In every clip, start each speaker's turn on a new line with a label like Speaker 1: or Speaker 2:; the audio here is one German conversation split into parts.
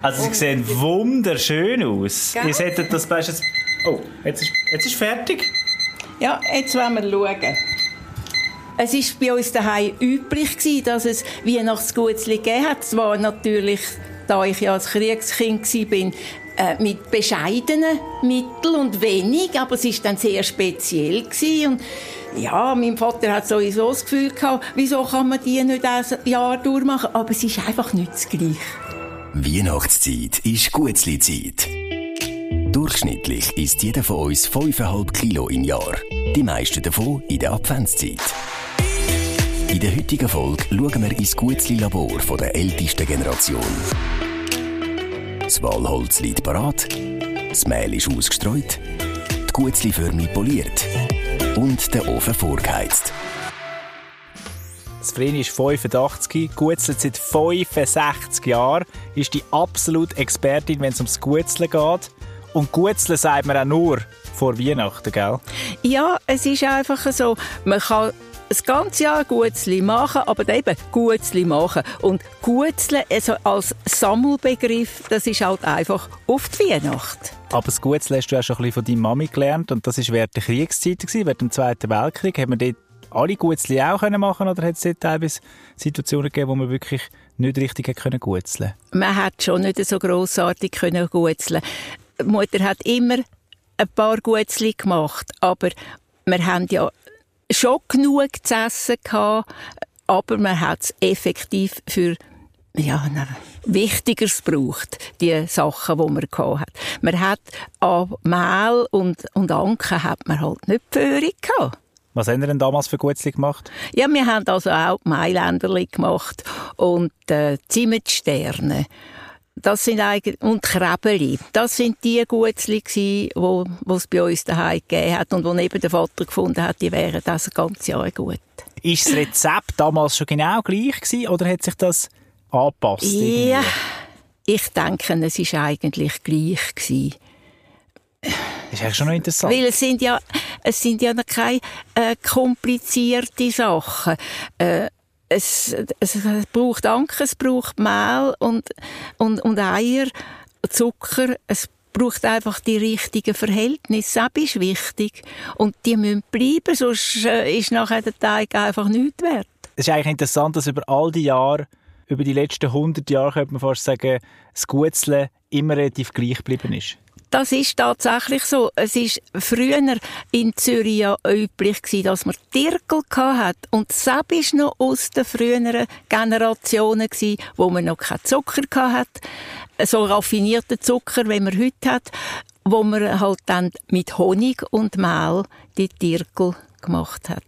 Speaker 1: Also sie sehen wunderschön aus. Ihr solltet das bestes... Oh, jetzt ist, jetzt ist fertig.
Speaker 2: Ja, jetzt wollen wir schauen. Es war bei uns daheim üblich, gewesen, dass es Weihnachtsgutzli gegeben hat. Zwar natürlich, da ich ja als Kriegskind war, äh, mit bescheidenen Mitteln und wenig, aber es war dann sehr speziell. Gewesen. Und ja, mein Vater hat sowieso das Gefühl gehabt, wieso kann man die nicht ein Jahr durchmachen? Aber es ist einfach nicht das Gleiche.
Speaker 3: Weihnachtszeit ist Gutzli-Zeit. Durchschnittlich isst jeder von uns 5,5 Kilo im Jahr. Die meisten davon in der Adventszeit. In der heutigen Folge schauen wir ins Gutzli-Labor der ältesten Generation. Das Walholz liegt parat, das Mehl ist ausgestreut, die Gutzli-Förmel poliert und der Ofen vorgeheizt.
Speaker 1: Das Vreni ist 85, gutzelt seit 65 Jahren, ist die absolute Expertin, wenn es ums Gutzeln geht. Und Gutzeln sagt man auch nur vor Weihnachten, gell?
Speaker 2: Ja, es ist einfach so, man kann das ganze Jahr Gutzli machen, aber eben Gutzli machen. Und Gutzle also als Sammelbegriff, das ist halt einfach auf die Weihnacht.
Speaker 1: Aber das Gutzle hast du auch schon ein bisschen von deiner Mami gelernt und das war während der Kriegszeit, während dem Zweiten Weltkrieg. Hat man dort alle Gutzli auch können machen oder hat es teilweise Situationen gegeben, wo man wirklich nicht richtig können gutzeln
Speaker 2: Man hat schon nicht so grossartig können gutzeln. Die Mutter hat immer ein paar Gutzli gemacht, aber wir haben ja schon genug zu essen gehabt, aber man hat es effektiv für ja, Wichtigeres braucht, die Sachen, die man gehabt hat. Man hat an Mehl und, und Anken hat man halt nicht Föhrig gehabt.
Speaker 1: Was haben ihr denn damals für Gutzli gemacht?
Speaker 2: Ja, wir haben also auch Mailänderli gemacht und äh, Zimmetsterne. Das sind eigentlich, und Krebeli. Das sind die Gutzli gsi, wo, es bei uns daheim gegeben hat und wo neben der Vater gefunden hat, die wären das ganze Jahr gut.
Speaker 1: Ist das Rezept damals schon genau gleich gewesen, oder hat sich das angepasst?
Speaker 2: Ja, ich denke, es ist eigentlich gleich gewesen.
Speaker 1: Das ist eigentlich schon noch interessant.
Speaker 2: Weil es sind ja, es sind ja noch keine äh, komplizierte Sachen. Äh, es, es, es braucht Anken, es braucht Mehl und, und, und Eier, Zucker. Es braucht einfach die richtigen Verhältnisse. Das ist wichtig. Und die müssen bleiben, sonst äh, ist nachher der Teig einfach nichts wert.
Speaker 1: Es ist eigentlich interessant, dass über all die Jahre, über die letzten 100 Jahre, könnte man fast sagen, das Gutzle immer relativ gleich geblieben ist.
Speaker 2: Das ist tatsächlich so. Es ist früher in Zürich ja üblich gewesen, dass man Dirkel hat und das ist noch aus den früheren Generationen gewesen, wo man noch keinen Zucker hat, so raffinierten Zucker, wie man heute hat, wo man halt dann mit Honig und Mehl die Dirkel gemacht hat.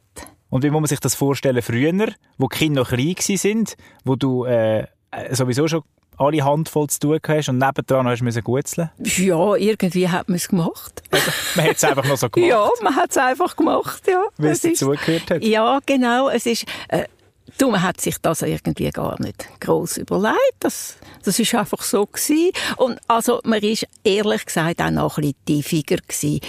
Speaker 1: Und wie muss man sich das vorstellen früher, wo die Kinder noch klein sind, wo du äh, sowieso schon alle Handvoll zu tun hast und nebendran hast du gutzeln
Speaker 2: Ja, irgendwie hat man es gemacht.
Speaker 1: Also, man hat es einfach noch so gemacht?
Speaker 2: ja, man hat es einfach gemacht, ja.
Speaker 1: Weil es dazugehört hat?
Speaker 2: Ja, genau. Es ist... Äh, Du, man hat sich das irgendwie gar nicht groß überlegt. Das, das ist einfach so gewesen. Und also, man ist ehrlich gesagt auch noch ein bisschen tiefiger gewesen.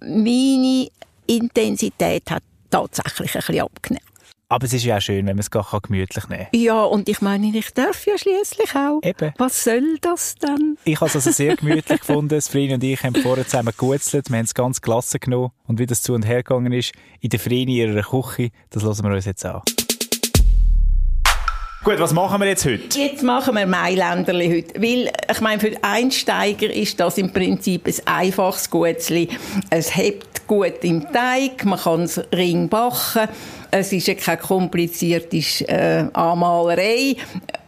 Speaker 2: Meine Intensität hat tatsächlich ein bisschen abgenommen.
Speaker 1: Aber es ist ja auch schön, wenn man es gar gemütlich nehmen kann.
Speaker 2: Ja, und ich meine, ich darf ja schließlich auch.
Speaker 1: Eben.
Speaker 2: Was soll das dann?
Speaker 1: Ich habe es also sehr gemütlich gefunden. Freni und ich haben vorher zusammen gegutzelt. Wir haben es ganz klasse genommen. Und wie das zu und her gegangen ist, in der Freni ihrer Küche, das hören wir uns jetzt an. Gut, was machen wir jetzt heute?
Speaker 2: Jetzt machen wir Mailänderli heute. Weil, ich meine, für Einsteiger ist das im Prinzip ein einfaches Gutzli. Es hebt gut im Teig, man kann es ring backen. Es ist ja keine komplizierte äh, Anmalerei,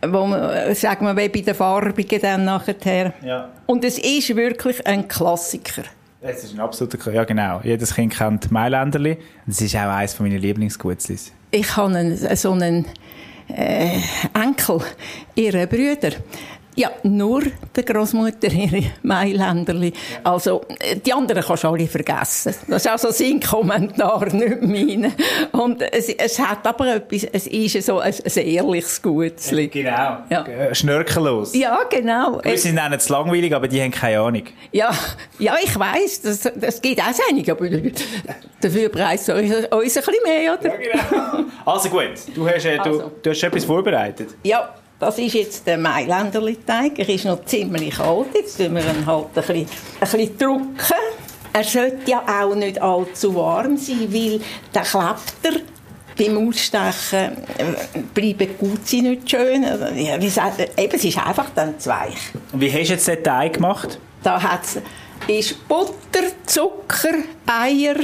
Speaker 2: wo man, sagen wir, wie bei den Farbigen dann nachher.
Speaker 1: Ja.
Speaker 2: Und es ist wirklich ein Klassiker.
Speaker 1: Es ist ein absoluter, ja genau. Jedes Kind kennt Mailänderli. Das ist auch eines meiner Lieblingsgutzlis.
Speaker 2: Ich habe einen, so einen äh, Enkel, ihre Brüder. Ja, nur der Großmutter ihre Mailänderli. Also, die anderen kannst du alle vergessen. Das ist also sein Kommentar, nicht meine. Und es, es hat aber etwas, es ist so ein, ein ehrliches Gutzli.
Speaker 1: Genau. Ja. Äh, schnörkellos.
Speaker 2: Ja, genau.
Speaker 1: Wir sind auch nicht langweilig, aber die haben keine Ahnung.
Speaker 2: Ja, ja ich weiss, das, das geht auch einige, aber dafür preist uns, uns ein bisschen mehr, oder?
Speaker 1: Ja, genau. Also gut, du hast, äh, du, also. du hast etwas vorbereitet.
Speaker 2: Ja. Das ist jetzt der Mailänderli-Teig. Er ist noch ziemlich alt. Jetzt tun wir ihn halt ein bisschen, ein bisschen drücken. Er sollte ja auch nicht allzu warm sein, weil der klebt er beim Ausstechen äh, bleiben die Gutzi nicht schön. Also, ja, wie sagt, eben, es ist einfach dann zu weich.
Speaker 1: Wie hast du jetzt den Teig gemacht?
Speaker 2: Da hat's, ist Butter, Zucker, Eier,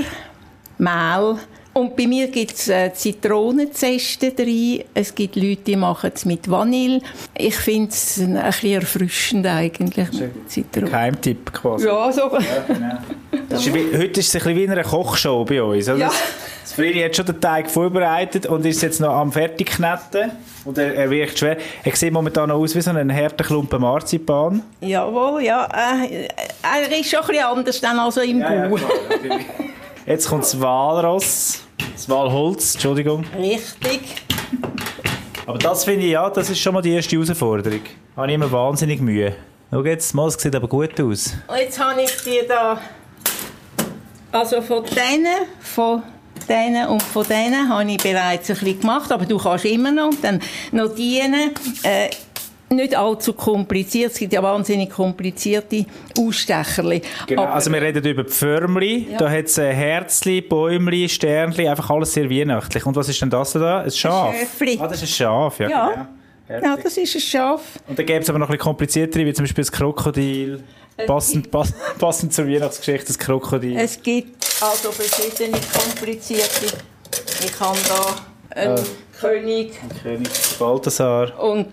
Speaker 2: Mehl. Und bei mir gibt es äh, Zitronenzeste drin. Es gibt Leute, die machen es mit Vanille. Ich finde es ein, ein bisschen erfrischend eigentlich.
Speaker 1: Zitronen. Geheimtipp quasi.
Speaker 2: Ja, so. Ja,
Speaker 1: genau. ist wie, heute ist es ein bisschen wie eine Kochshow bei uns. Oder? Ja. Fredi hat schon den Teig vorbereitet und ist jetzt noch am Fertigknetten. Und er, er wirkt schwer. Er sieht momentan noch aus wie so ein harter Klumpen Marzipan.
Speaker 2: Jawohl, ja. Äh, er ist schon ein bisschen anders dann als im ja, Bau. Ja,
Speaker 1: jetzt kommt das Walross. Das Walholz, Entschuldigung.
Speaker 2: Richtig.
Speaker 1: Aber das finde ich, ja, das ist schon mal die erste Herausforderung. Da habe ich immer wahnsinnig Mühe. Schau jetzt, mal, es sieht aber gut aus.
Speaker 2: Und jetzt habe ich dir da, also von denen, von denen und von denen habe ich bereits ein bisschen gemacht, aber du kannst immer noch und dann noch dienen. Äh, nicht allzu kompliziert. Es gibt ja wahnsinnig komplizierte Ausstecherli.
Speaker 1: Genau, Aber, also wir reden über die Förmli. Ja. Da hat es Herzli, Bäumli, Sternli, einfach alles sehr weihnachtlich. Und was ist denn das da? Ein Schaf? Ein
Speaker 2: Schäfli.
Speaker 1: Ah, das ist ein Schaf, ja.
Speaker 2: Ja, genau. ja das ist ein Schaf.
Speaker 1: Und dann gäbe es aber noch ein bisschen kompliziertere, wie zum Beispiel das Krokodil. Passend, pass, passend zur Weihnachtsgeschichte, das Krokodil.
Speaker 2: Es gibt also verschiedene komplizierte. Ich habe da einen äh, König.
Speaker 1: Ein König Balthasar.
Speaker 2: Und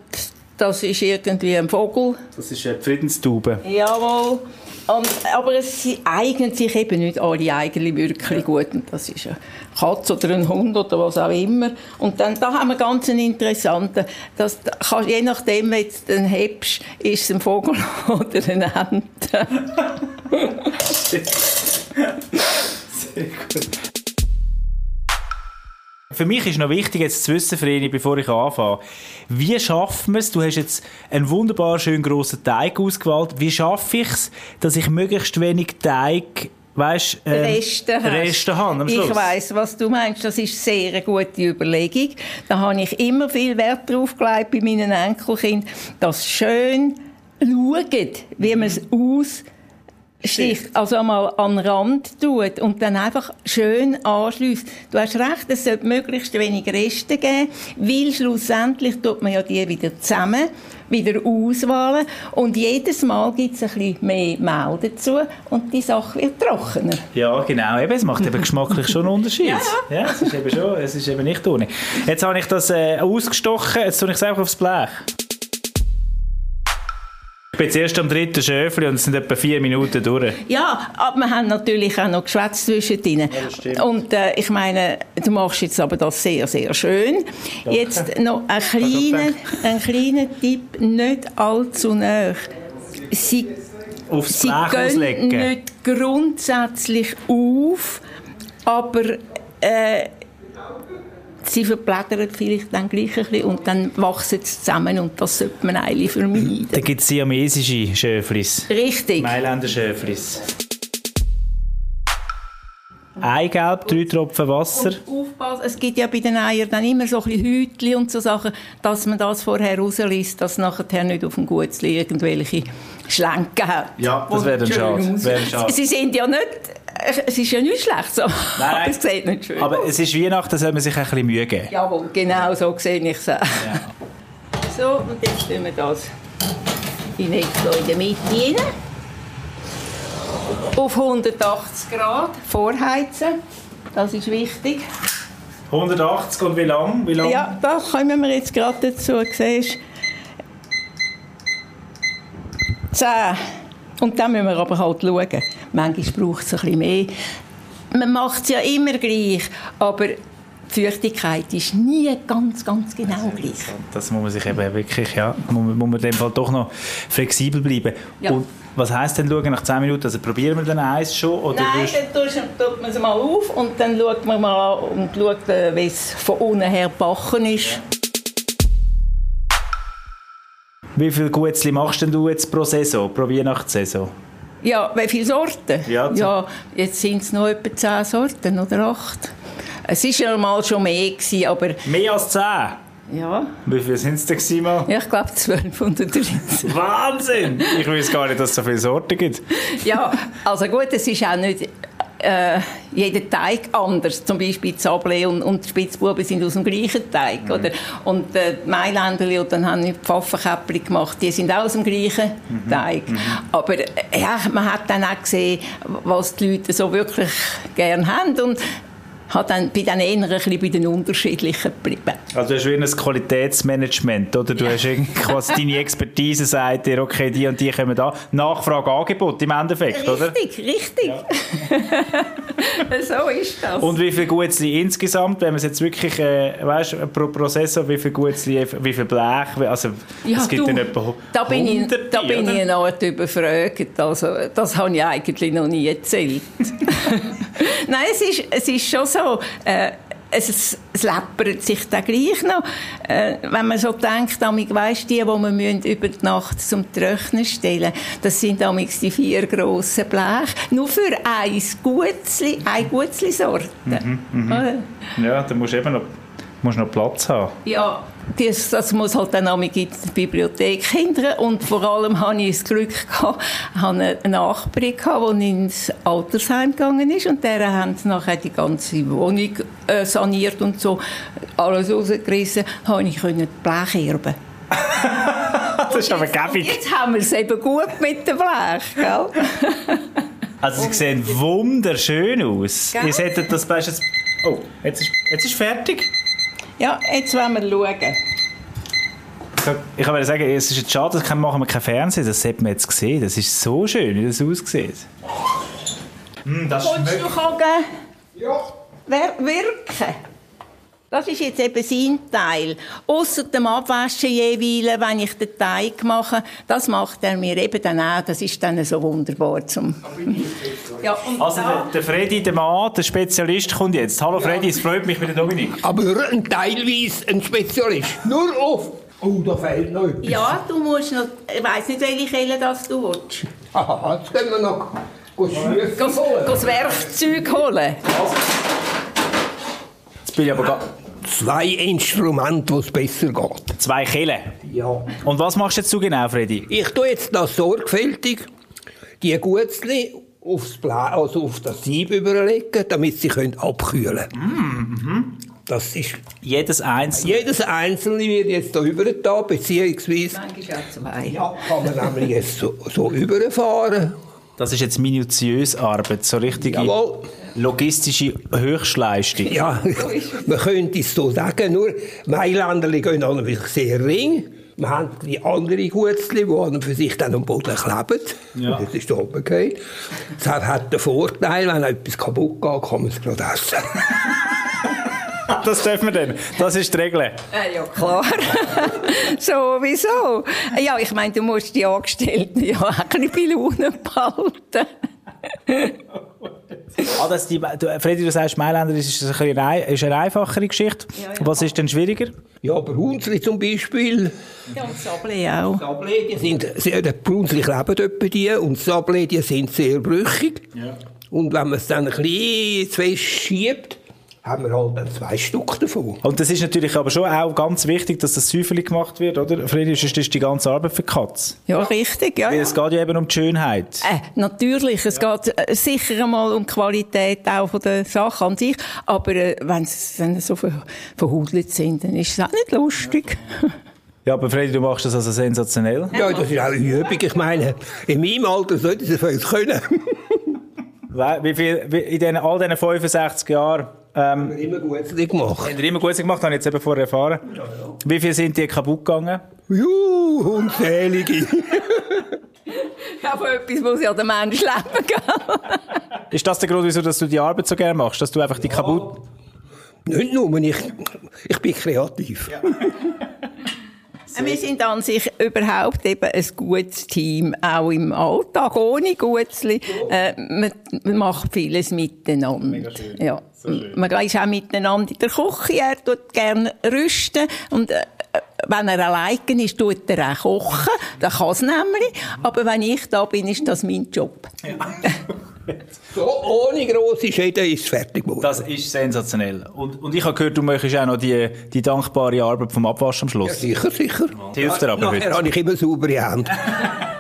Speaker 2: das ist irgendwie ein Vogel.
Speaker 1: Das ist eine Friedenstaube.
Speaker 2: Jawohl. Und, aber es eignen sich eben nicht alle eigentlich wirklich gut. Und das ist eine Katze oder ein Hund oder was auch immer. Und dann, da haben wir ganz einen interessanten, dass, kannst, je nachdem, wenn du den hebst, ist es ein Vogel oder eine Ente.
Speaker 1: Sehr gut. Für mich ist noch wichtig, jetzt zu wissen, Vreni, bevor ich anfange, wie schaffen wir es? Du hast jetzt einen wunderbar schön grossen Teig ausgewählt. Wie schaffe ich es, dass ich möglichst wenig Teig weißt,
Speaker 2: ähm, Reste,
Speaker 1: Reste haben
Speaker 2: Ich weiß, was du meinst. Das ist sehr eine gute Überlegung. Da habe ich immer viel Wert drauf gelegt bei meinen Enkelkindern, dass schön schauen, wie man es aus sticht, also einmal an den Rand tut und dann einfach schön anschließt. Du hast recht, es sollte möglichst wenig Reste geben, weil schlussendlich tut man ja die wieder zusammen, wieder auswählen und jedes Mal gibt es ein bisschen mehr Mehl dazu und die Sache wird trockener.
Speaker 1: Ja, genau. Eben, es macht eben geschmacklich schon einen Unterschied. ja, ja. ja, es ist eben schon, es ist eben nicht ohne. Jetzt habe ich das äh, ausgestochen, jetzt tue ich es einfach aufs Blech. Ich bin jetzt erst am dritten Schöfli und es sind etwa vier Minuten durch.
Speaker 2: Ja, aber wir haben natürlich auch noch geschwätzt zwischendrin. Ja, und äh, ich meine, du machst jetzt aber das sehr, sehr schön. Ja. Jetzt noch ein kleiner, ein kleiner Tipp, nicht allzu nah. Sie,
Speaker 1: Aufs
Speaker 2: sie gehen nicht grundsätzlich auf, aber äh, sie verblättern vielleicht dann gleich ein bisschen und dann wachsen sie zusammen und das sollte man eigentlich vermeiden.
Speaker 1: Da gibt es siamesische Schöflis.
Speaker 2: Richtig.
Speaker 1: Mailänder Schöflis. Eigelb, drei Tropfen Wasser.
Speaker 2: Und aufpassen, es gibt ja bei den Eiern dann immer so ein bisschen Hütchen und so Sachen, dass man das vorher rauslässt, dass nachher nicht auf dem Gutzli irgendwelche Schlenken hat.
Speaker 1: Ja, das wäre dann schade.
Speaker 2: Sie sind ja nicht es ist ja nicht schlecht so. Nein,
Speaker 1: aber es sieht nicht schön Aber es ist Weihnachten, soll man sich ein bisschen Mühe geben.
Speaker 2: Jawohl, genau so sehe ich es. Ja. So, und jetzt tun wir das in in der Mitte rein. Auf 180 Grad vorheizen. Das ist wichtig.
Speaker 1: 180 und wie lang? Wie lang?
Speaker 2: Ja, da kommen wir jetzt gerade dazu. Siehst 10. Und dann müssen wir aber halt schauen. Manchmal braucht es ein bisschen mehr. Man macht es ja immer gleich, aber die Feuchtigkeit ist nie ganz, ganz genau gleich.
Speaker 1: Das muss man sich eben wirklich, ja, muss, muss man in dem Fall doch noch flexibel bleiben. Ja. Und was heisst denn schauen nach 10 Minuten? Also probieren wir dann eins schon? Oder
Speaker 2: Nein, dann tut man es mal auf und dann schaut man mal und schaut, äh, wie es von unten her gebacken ist. Ja.
Speaker 1: Wie viele Gutzli machst denn du jetzt pro Saison, pro Weihnachtssaison?
Speaker 2: Ja, wie viele Sorten?
Speaker 1: Ja,
Speaker 2: ja jetzt sind es noch etwa zehn Sorten oder acht. Es war ja mal schon mehr, gewesen, aber...
Speaker 1: Mehr als zehn?
Speaker 2: Ja.
Speaker 1: Wie viel sind es denn mal?
Speaker 2: Ja, ich glaube 1230.
Speaker 1: Wahnsinn! Ich weiß gar nicht, dass es so viele Sorten gibt.
Speaker 2: ja, also gut, es ist auch nicht äh, jeder Teig anders. Zum Beispiel Sablé und, und Spitzbuben sind aus dem gleichen Teig. Mhm. Oder? Und äh, die Mailänderli, und dann haben wir Pfaffenkäppli gemacht, die sind auch aus dem gleichen mhm. Teig. Mhm. Aber äh, ja, man hat dann auch gesehen, was die Leute so wirklich gerne haben. Und hat dann bei den eher ein bisschen bei den unterschiedlichen geblieben.
Speaker 1: Also du hast wie ein Qualitätsmanagement, oder? Du ja. hast quasi deine Expertise sagt dir, okay, die und die kommen da. Nachfrage, Angebot im Endeffekt,
Speaker 2: richtig,
Speaker 1: oder?
Speaker 2: Richtig, richtig. Ja. so ist das.
Speaker 1: Und wie viel Gutzli insgesamt, wenn man es jetzt wirklich, äh, weißt pro Prozessor, wie viel Gutzli, wie viel Blech, also
Speaker 2: ja,
Speaker 1: es gibt
Speaker 2: du,
Speaker 1: dann etwa
Speaker 2: da bin ich, Da bin oder? ich Art überfragt, also das habe ich eigentlich noch nie erzählt. Nein, es ist, es ist schon so, äh, es, es läppert sich dann gleich noch. Äh, wenn man so denkt, amig, weißt die, die man über die Nacht zum Trocknen stellen das sind amig die vier grossen Bleche. Nur für ein Gutzli, eine Gutzli-Sorte. Mhm,
Speaker 1: mh. Ja, da musst du eben noch musst noch Platz haben.
Speaker 2: Ja, das, das muss halt dann in der Bibliothek hindern. Und vor allem hatte ich das Glück, gehabt, hatte eine Nachbarin, gehabt, die ins Altersheim gegangen ist. Und der haben nachher die ganze Wohnung äh, saniert und so. Alles rausgerissen, habe ich die Blech erben.
Speaker 1: das ist aber gäbig.
Speaker 2: Jetzt haben wir es eben gut mit dem Blech, gell?
Speaker 1: Also sie sehen wunderschön aus. Gell? Ihr hättet das jetzt... Oh, jetzt ist, jetzt ist fertig.
Speaker 2: Ja, jetzt wollen wir schauen.
Speaker 1: Ich kann sagen, es ist jetzt schade, dass machen wir kein Fernsehen. Das hat man jetzt gesehen. Das ist so schön, wie das aussieht.
Speaker 2: Mm, das Willst du gucken? Ja. Wirken? Das ist jetzt eben sein Teil. Außer dem Abwaschen jeweils, wenn ich den Teig mache, das macht er mir eben dann auch. Das ist dann so wunderbar zum...
Speaker 1: ja, also der, der Freddy, der Mann, der Spezialist, kommt jetzt. Hallo Freddy, es freut mich mit der Dominik.
Speaker 4: Aber ein teilweise ein Spezialist. Nur auf... Oh, da fehlt noch etwas.
Speaker 2: Ja, du musst noch... Ich weiss nicht, welche Kelle das du willst.
Speaker 4: Aha, jetzt können wir noch...
Speaker 2: Das Werkzeug holen.
Speaker 1: Bin ich aber
Speaker 4: zwei Instrumente, wo es besser geht.
Speaker 1: Zwei Kellen?
Speaker 4: Ja.
Speaker 1: Und was machst du jetzt so genau, Freddy?
Speaker 4: Ich tue jetzt das sorgfältig, die Gutzli aufs Bla also auf das Sieb überlegen, damit sie können abkühlen können.
Speaker 1: Mhm.
Speaker 4: Das ist...
Speaker 1: Jedes Einzelne?
Speaker 4: Jedes Einzelne wird jetzt da über da, beziehungsweise...
Speaker 2: Manchmal auch zwei.
Speaker 4: Ja, kann man nämlich jetzt so, so überfahren.
Speaker 1: Das ist jetzt minutiös Arbeit, so richtige Jawohl. Logistische Höchstleistung.
Speaker 4: Ja, man könnte es so sagen, nur Mailänderli gehen natürlich sehr ring. Wir haben die anderen Gutzli, die für sich dann am Boden kleben. Ja. Das ist oben geht. Das hat den Vorteil, wenn etwas kaputt geht, kann man es gerade essen.
Speaker 1: das dürfen wir dann. Das ist die Regel.
Speaker 2: Äh, ja, klar. Sowieso. Ja, ich meine, du musst die Angestellten ja auch ein bisschen bei Laune behalten.
Speaker 1: Ah, das die, du, Freddy, du sagst, Mailänder ist, eine, ist eine einfachere Geschichte. Ja, ja. Was ist denn schwieriger?
Speaker 4: Ja, aber Hunsli zum Beispiel.
Speaker 2: Ja, und Sablé auch.
Speaker 4: Sablé, die sind, sehr, die Hunsli kleben etwa die und Sablé, die sind sehr brüchig. Ja. Und wenn man es dann ein bisschen zu fest schiebt, haben wir halt dann zwei Stück davon.
Speaker 1: Und das ist natürlich aber schon auch ganz wichtig, dass das Säuferli gemacht wird, oder? Friedrich, ist das die ganze Arbeit für die Katze.
Speaker 2: Ja, richtig, ja.
Speaker 1: Weil es geht ja eben um die Schönheit.
Speaker 2: Äh, natürlich, es ja. geht äh, sicher einmal um die Qualität auch von der Sache an sich, aber äh, wenn sie so verhudelt sind, dann ist es auch nicht lustig.
Speaker 1: Ja. Ja, aber Freddy, du machst das also sensationell.
Speaker 4: Ja, das ist auch eine Übung. Ich meine, in meinem Alter sollte es können.
Speaker 1: Wie viel, wie in den, all diesen 65 Jahren
Speaker 4: ähm, haben wir immer gut gemacht.
Speaker 1: Haben wir immer gut gemacht, habe ich jetzt eben vorher erfahren. Ja, ja. Wie viel sind die kaputt gegangen?
Speaker 4: Juhu, unzählige.
Speaker 2: Aber etwas muss ja der Mensch leben, gell?
Speaker 1: Ist das der Grund, wieso dass du die Arbeit so gerne machst? Dass du einfach die ja. kaputt...
Speaker 4: Nicht nur, ich, ich bin kreativ. Ja.
Speaker 2: Wir sind an sich überhaupt eben ein gutes Team, auch im Alltag, ohne Gutzli. Äh, man, man, macht vieles miteinander. Mega schön. Ja. Man ist auch miteinander in der Küche, er tut gerne rüsten und äh, wenn er alleine ist, tut er auch kochen. Das kann es nämlich. Aber wenn ich da bin, ist das mein Job. Ja.
Speaker 4: So, ohne grosse Schäden ist es fertig geworden.
Speaker 1: Das ist sensationell. Und, und ich habe gehört, du möchtest auch noch die, die dankbare Arbeit vom Abwasch am Schluss.
Speaker 4: Ja, sicher, sicher.
Speaker 1: Hilft dir aber
Speaker 4: Nachher
Speaker 1: heute.
Speaker 4: habe ich immer saubere Hände.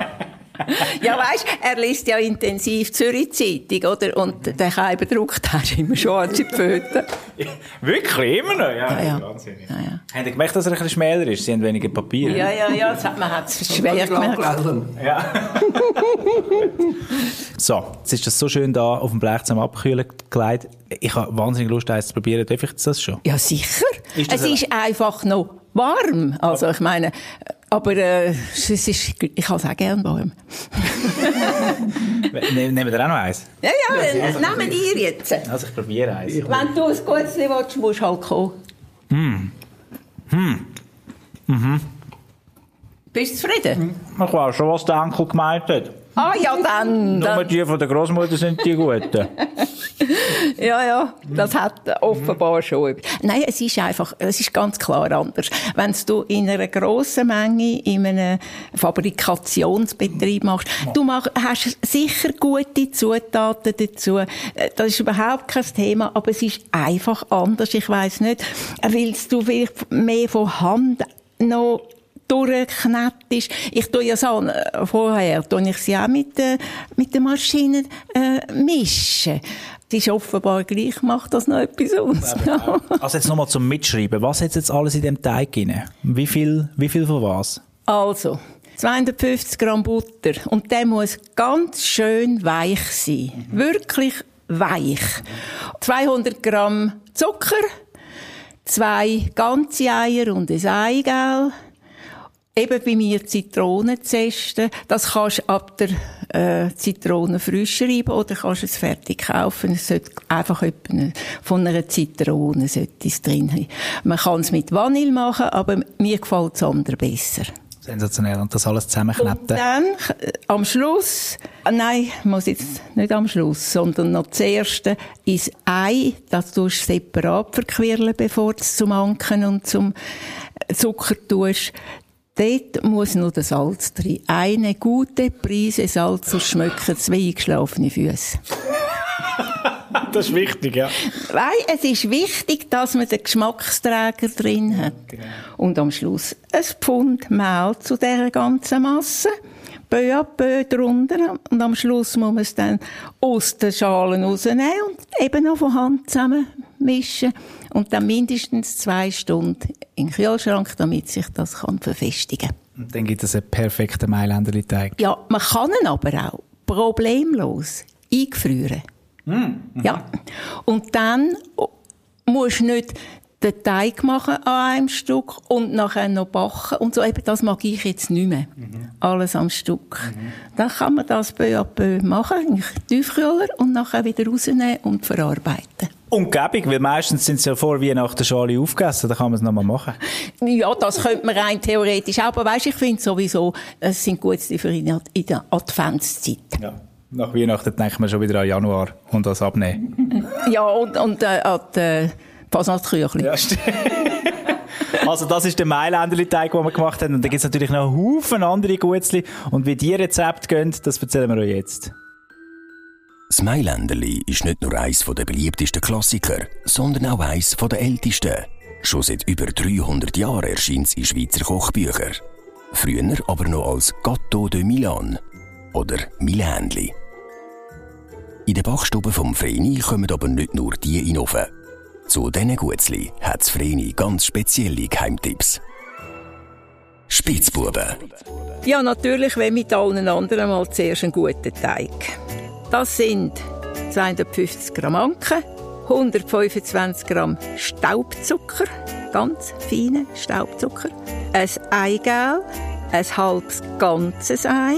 Speaker 2: Ja, weißt, er liest ja intensiv Zürich Zeitung, oder? Und den Keibendruck, der ist immer schon an die Pfoten.
Speaker 1: Wirklich? Immer noch? Ja,
Speaker 2: Ja, ja.
Speaker 1: wahnsinnig.
Speaker 2: Ja, ja.
Speaker 1: Habt ihr gemerkt, dass er ein bisschen schmäler ist? Sie haben weniger Papier.
Speaker 2: Ja, ja, ja, das hat, man hat es schwer gemerkt.
Speaker 1: So, jetzt ist das so schön da auf dem Blech zum Abkühlen gelegt. Ich habe wahnsinnig Lust, eins zu probieren. Darf ich das schon?
Speaker 2: Ja, sicher.
Speaker 1: Ist das
Speaker 2: es ist einfach noch warm. Also, ich meine, aber äh, es ist, ich habe es auch gerne warm.
Speaker 1: Ne- Nehmen wir auch noch eins?
Speaker 2: Ja, ja, äh, nehmen ihr jetzt.
Speaker 1: Also ich probiere eins.
Speaker 2: Wenn du ein gutes willst, musst du halt kommen. Bist du zufrieden?
Speaker 1: Ich weiß schon, was der Enkel gemeint hat.
Speaker 2: Ah, ja, dann.
Speaker 1: Nur die von der Großmutter sind die Guten.
Speaker 2: ja, ja, das hat offenbar schon. etwas. Nein, es ist einfach, es ist ganz klar anders. Wenn du in einer grossen Menge in einem Fabrikationsbetrieb machst, du mach, hast sicher gute Zutaten dazu. Äh, Das ist überhaupt kein Thema, aber es ist einfach anders. Ich weiß nicht, willst du vielleicht mehr von Hand noch durchknettisch. Ich tue ja so, äh, vorher tue ich sie auch mit, äh, mit der Maschine äh, mischen. Das ist offenbar gleich, macht das noch etwas aus.
Speaker 1: Also jetzt nochmal zum Mitschreiben. Was hat jetzt alles in dem Teig drin? Wie viel, wie viel von was?
Speaker 2: Also, 250 Gramm Butter. Und der muss ganz schön weich sein. Wirklich weich. 200 Gramm Zucker, zwei ganze Eier und ein Eigelb. Eben bei mir Zitronenzeste. Das kannst du ab der äh, Zitrone frisch reiben oder kannst es fertig kaufen. Es sollte einfach etwa von einer Zitrone sollte es drin haben. Man kann es mit Vanille machen, aber mir gefällt das andere besser.
Speaker 1: Sensationell. Und das alles
Speaker 2: Und
Speaker 1: zusammenkneten.
Speaker 2: dann, äh, am Schluss, ah, nein, muss jetzt nicht am Schluss, sondern noch das erste ins Ei, das tust du separat verquirlen, bevor du es zum Anken und zum Zucker tust. Dort muss nur das Salz drin. Eine gute Prise Salz, sonst schmecken es wie eingeschlafene Füße.
Speaker 1: Das ist wichtig, ja.
Speaker 2: Weil es ist wichtig, dass man den Geschmacksträger drin hat. Und am Schluss ein Pfund Mehl zu dieser ganzen Masse. Peu à peu drunter. Und am Schluss muss man es dann aus den Schalen rausnehmen und eben noch von Hand zusammen mischen. Und dann mindestens zwei Stunden in den Kühlschrank, damit sich das kann verfestigen kann.
Speaker 1: Und dann gibt es einen perfekten Mailänderli-Teig.
Speaker 2: Ja, man kann ihn aber auch problemlos eingefrieren. Ja. Und dann musst du nicht den Teig machen an einem Stück und nachher noch backen und so. Eben, das mag ich jetzt nicht mehr. Alles am Stück. Dann kann man das peu à peu machen, in den Tiefkühler und nachher wieder rausnehmen und verarbeiten.
Speaker 1: Und gäbig, weil meistens sind sie ja vor Weihnachten schon alle aufgegessen, dann kann man es nochmal machen.
Speaker 2: Ja, das könnte man rein theoretisch auch, aber weisst, ich finde sowieso, es sind gute für in der Adventszeit.
Speaker 1: Ja. Nach Weihnachten denkt man schon wieder an Januar und das abnehmen.
Speaker 2: Ja, und, und äh, an die Fasnachtsküchli.
Speaker 1: Ja, stimmt. Also das ist der Mailänderli-Teig, den wir gemacht haben. Und da gibt es natürlich noch einen Haufen andere Gutzli. Und wie die Rezepte gehen, das erzählen wir euch jetzt.
Speaker 3: Das Mailänderli ist nicht nur eins der beliebtesten Klassiker, sondern auch eins der ältesten. Schon seit über 300 Jahren erscheint es in Schweizer Kochbüchern. Früher aber noch als Gâteau de Milan oder Milänli. In der Backstube vom Vreni kommen aber nicht nur die in den Ofen. Zu diesen Gutzli hat das Vreni ganz spezielle Geheimtipps. Spitzbuben.
Speaker 2: Ja, natürlich, wenn mit allen anderen mal zuerst einen guten Teig. Das sind 250 Gramm Anken, 125 Gramm Staubzucker, ganz feine Staubzucker, ein Eigelb, ein halbes ganzes Ei,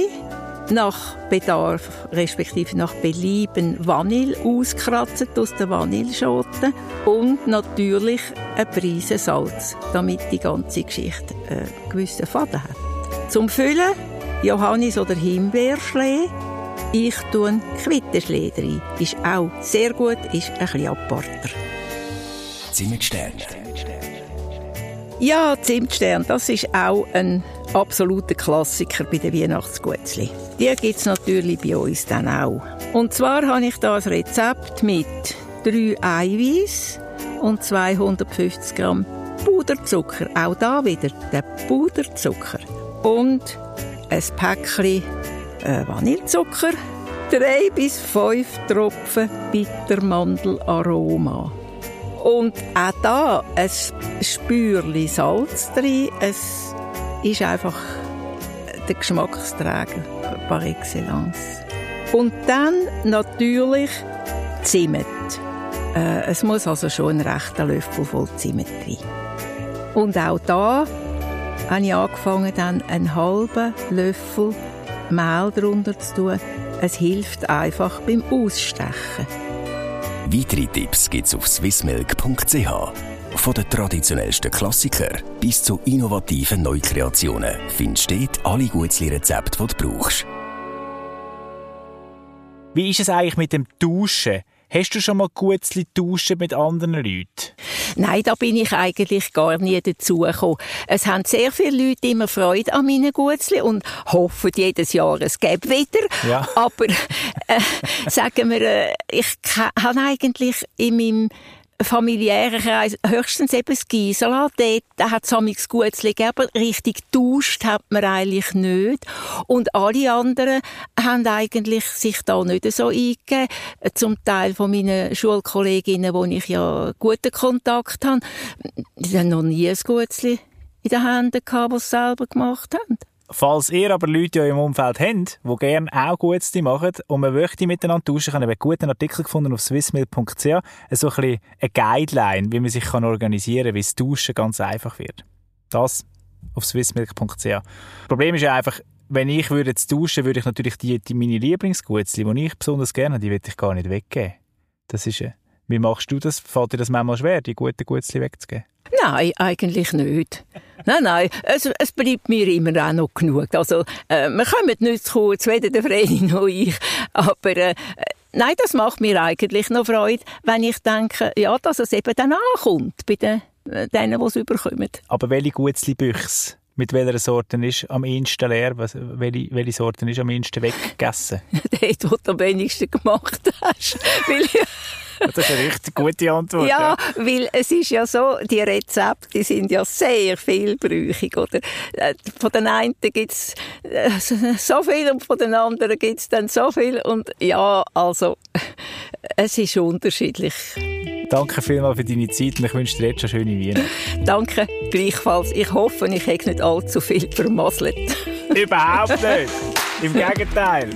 Speaker 2: nach Bedarf, respektive nach Belieben Vanille auskratzen aus der Vanilleschote und natürlich eine Prise Salz, damit die ganze Geschichte einen gewissen Faden hat. Zum Füllen Johannis- oder Himbeerschlee. Ich tue Quittenschlee rein. Ist auch sehr gut, ist ein bisschen aparter.
Speaker 3: Zimtsterne.
Speaker 2: Ja, Zimtstern, das ist auch ein absoluter Klassiker bei den Weihnachtsgutzli. Die gibt es natürlich bei uns dann auch. Und zwar habe ich da ein Rezept mit drei Eiweiß und 250 Gramm Puderzucker. Auch da wieder der Puderzucker. Und ein Päckchen Vanillezucker. Drei bis fünf Tropfen Bittermandelaroma. Und auch da ein Spürchen Salz drin. Es ist einfach der Geschmacksträger par excellence. Und dann natürlich Zimt. Äh, es muss also schon ein rechter Löffel voll Zimt rein. Und auch da habe ich angefangen, dann einen halben Löffel Mehl drunter zu tun. Es hilft einfach beim Ausstechen.
Speaker 3: Weitere Tipps gibt es auf swissmilk.ch. Von den traditionellsten Klassikern bis zu innovativen Neukreationen findest du dort alle Gutzli-Rezepte, die du brauchst.
Speaker 1: Wie ist es eigentlich mit dem Duschen? Hast du schon mal Gutzli duschen mit anderen Leuten?
Speaker 2: Nein, da bin ich eigentlich gar nie dazu gekommen. Es haben sehr viele Leute immer Freude an meinen Gutzli und hoffen jedes Jahr, es gäbe wieder.
Speaker 1: Ja.
Speaker 2: Aber äh, sagen wir, äh, ich habe eigentlich in meinem familiären Kreis, höchstens eben das Gisela, dort, da hat es amigs Gutzli gegeben, aber richtig duscht hat man eigentlich nicht. Und alle anderen haben eigentlich sich da nicht so eingegeben. Zum Teil von meinen Schulkolleginnen, wo ich ja guten Kontakt habe, die haben noch nie ein Gutzli in den Händen gehabt, die sie selber gemacht haben.
Speaker 1: Falls ihr aber Leute in eurem Umfeld habt, die gerne auch Gutes machen und man möchte miteinander tauschen, ich einen guten Artikel gefunden auf swissmill.ch, so ein bisschen eine Guideline, wie man sich organisieren kann, wie das Tauschen ganz einfach wird. Das auf swissmilk.ch. Problem ist ja einfach, wenn ich würde jetzt tauschen, würde ich natürlich die, die meine Lieblingsgutzli, die ich besonders gerne habe, die würde ich gar nicht weggeben. Das ist, wie machst du das? Fällt dir das manchmal schwer, die guten Gutzli wegzugeben?
Speaker 2: Nein, eigentlich nicht. Nein, nein, es, es bleibt mir immer auch noch genug. Also, äh, wir kommen nicht zu kurz, weder der Vreni noch ich. Aber äh, nein, das macht mir eigentlich noch Freude, wenn ich denke, ja, dass es eben dann ankommt bei den, äh, denen, die es überkommen.
Speaker 1: Aber welche Gutzli-Büchse? Mit welcher Sorte ist am ehesten leer? Was, welche, welche Sorte ist am ehesten weggegessen?
Speaker 2: Dort, wo du am wenigsten gemacht hast.
Speaker 1: Das ist eine richtig gute Antwort.
Speaker 2: Ja, ja, weil es ist ja so, die Rezepte die sind ja sehr vielbrüchig. Oder? Äh, von den einen gibt es äh, so viel und von den anderen gibt es dann so viel. Und ja, also, es ist unterschiedlich.
Speaker 1: Danke vielmals für deine Zeit und ich wünsche dir jetzt schon schöne Weihnachten.
Speaker 2: Danke, gleichfalls. Ich hoffe, ich habe nicht allzu viel vermasselt.
Speaker 1: Überhaupt nicht. Im Gegenteil.